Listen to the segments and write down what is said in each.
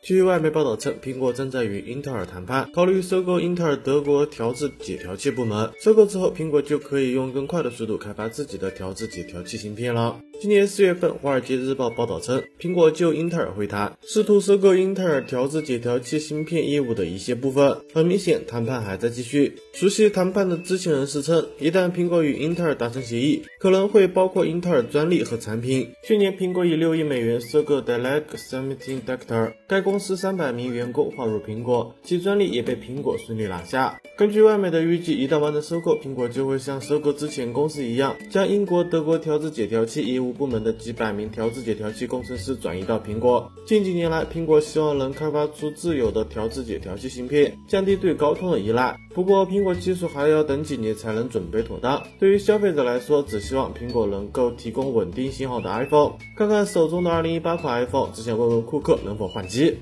据外媒报道称，苹果正在与英特尔谈判，考虑收购英特尔德国调制解调器部门。收购之后，苹果就可以用更快的速度开发自己的调制解调器芯片了。今年四月份，《华尔街日报》报道称，苹果就英特尔会谈，试图收购英特尔调制解调器芯片业务的一些部分。很明显，谈判还在继续。熟悉谈判的知情人士称，一旦苹果与英特尔达成协议，可能会包括英特尔专利和产品。去年，苹果以六亿美元收购 Dialog Semiconductor，该公司三百名员工划入苹果，其专利也被苹果顺利拿下。根据外媒的预计，一旦完成收购，苹果就会像收购之前公司一样，将英国、德国调制解调器业务部门的几百名调制解调器工程师转移到苹果。近几年来，苹果希望能开发出自有的调制解调器芯片，降低对高通的依赖。不过，苹果技术还要等几年才能准备妥当。对于消费者来说，只希望苹果能够提供稳定信号的 iPhone。看看手中的2018款 iPhone，只想问问库克能否换机。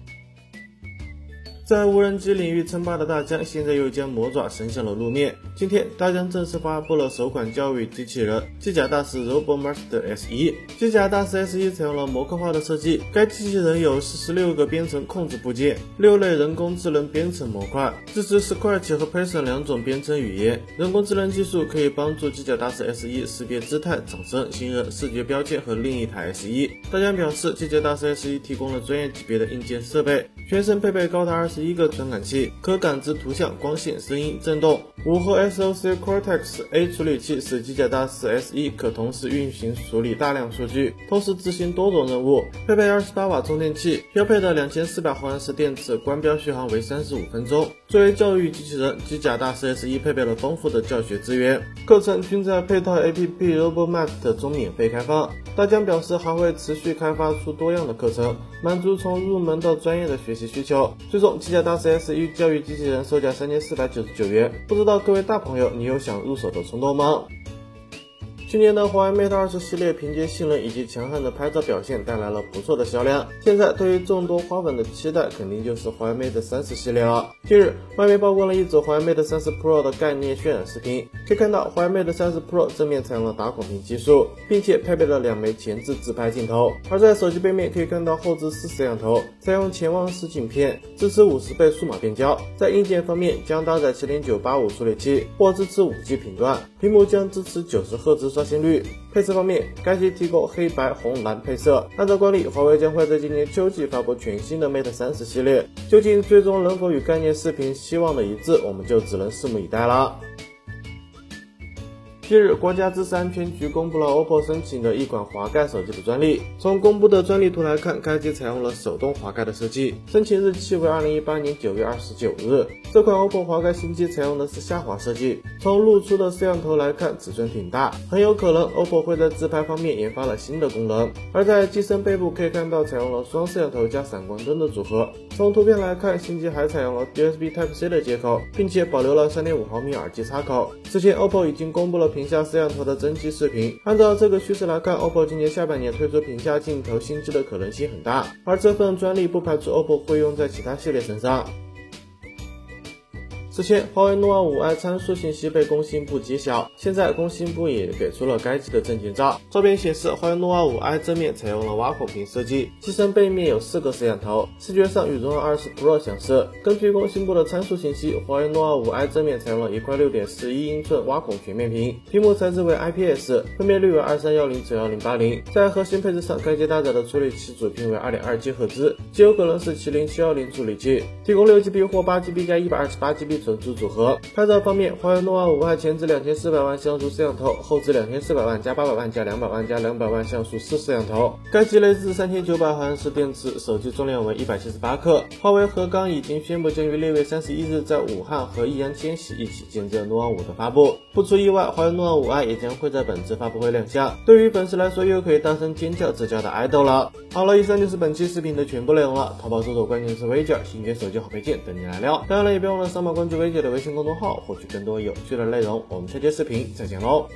在无人机领域称霸的大疆，现在又将魔爪伸向了路面。今天，大疆正式发布了首款教育机器人机甲大师 RoboMaster S1。机甲大师 S1 采用了模块化的设计，该机器人有四十六个编程控制部件，六类人工智能编程模块，支持 Scratch 和 Python 两种编程语言。人工智能技术可以帮助机甲大师 S1 识别姿态、掌声、行人、视觉标签和另一台 S1。大疆表示，机甲大师 S1 提供了专业级别的硬件设备，全身配备高达二十。十一个传感器可感知图像、光线、声音、震动。五核 SoC Cortex A 处理器使机甲大师 S e 可同时运行处理大量数据，同时执行多种任务。配备二十八瓦充电器，标配的两千四百毫安时电池，官标续航为三十五分钟。作为教育机器人，机甲大师 S e 配备了丰富的教学资源，课程均在配套 APP RoboMat 中免费开放。大疆表示还会持续开发出多样的课程，满足从入门到专业的学习需求。最终，机甲大师 S 一教育机器人售价三千四百九十九元，不知道各位大朋友，你有想入手的冲动吗？去年的华为 Mate 20系列凭借性能以及强悍的拍照表现带来了不错的销量。现在对于众多花粉的期待，肯定就是华为 Mate 30系列了。近日，外媒曝光了一组华为 Mate 30 Pro 的概念渲染视频，可以看到华为 Mate 30 Pro 正面采用了打孔屏技术，并且配备了两枚前置自拍镜头。而在手机背面可以看到后置四摄像头，采用潜望式镜片，支持五十倍数码变焦。在硬件方面，将搭载麒麟985处理器，或支持 5G 频段，屏幕将支持九十赫兹。刷新率。配色方面，该机提供黑白红蓝配色。按照惯例，华为将会在今年秋季发布全新的 Mate 三十系列，究竟最终能否与概念视频希望的一致，我们就只能拭目以待了。近日，国家知识产权局公布了 OPPO 申请的一款滑盖手机的专利。从公布的专利图来看，该机采用了手动滑盖的设计，申请日期为二零一八年九月二十九日。这款 OPPO 滑盖新机采用的是下滑设计，从露出的摄像头来看，尺寸挺大，很有可能 OPPO 会在自拍方面研发了新的功能。而在机身背部可以看到，采用了双摄像头加闪光灯的组合。从图片来看，新机还采用了 USB Type C 的接口，并且保留了三点五毫米耳机插口。之前 OPPO 已经公布了。屏下摄像头的真机视频，按照这个趋势来看，OPPO 今年下半年推出屏下镜头新机的可能性很大，而这份专利不排除 OPPO 会用在其他系列身上。此前，华为 nova 5i 参数信息被工信部揭晓，现在工信部也给出了该机的证件照。照片显示，华为 nova 5i 正面采用了挖孔屏设计，机身背面有四个摄像头，视觉上与荣耀20 Pro 相似。根据工信部的参数信息，华为 nova 5i 正面采用了一块6.41英寸挖孔全面屏，屏幕材质为 IPS，分辨率为2310乘1080。在核心配置上，该机搭载的处理器主频为2.2吉赫兹，极有可能是麒麟710处理器，提供 6GB 或 8GB 加 128GB。存储组合。拍照方面，华为 nova 5i 前置两千四百万像素摄像头，后置两千四百万加八百万加两百万加两百万像素四摄像头。该机内置三千九百毫安时电池，手机重量为一百七十八克。华为和刚已经宣布将于六月三十一日在武汉和易烊千玺一起见证 nova 5的发布。不出意外，华为 nova 5i 也将会在本次发布会亮相。对于粉丝来说，又可以大声尖叫自家的爱豆了。好了，以上就是本期视频的全部内容了。淘宝搜索关键词微件，新鲜手机好配件等你来撩。当然了，也别忘了扫码关注。微姐的微信公众号，获取更多有趣的内容。我们下期视频再见喽！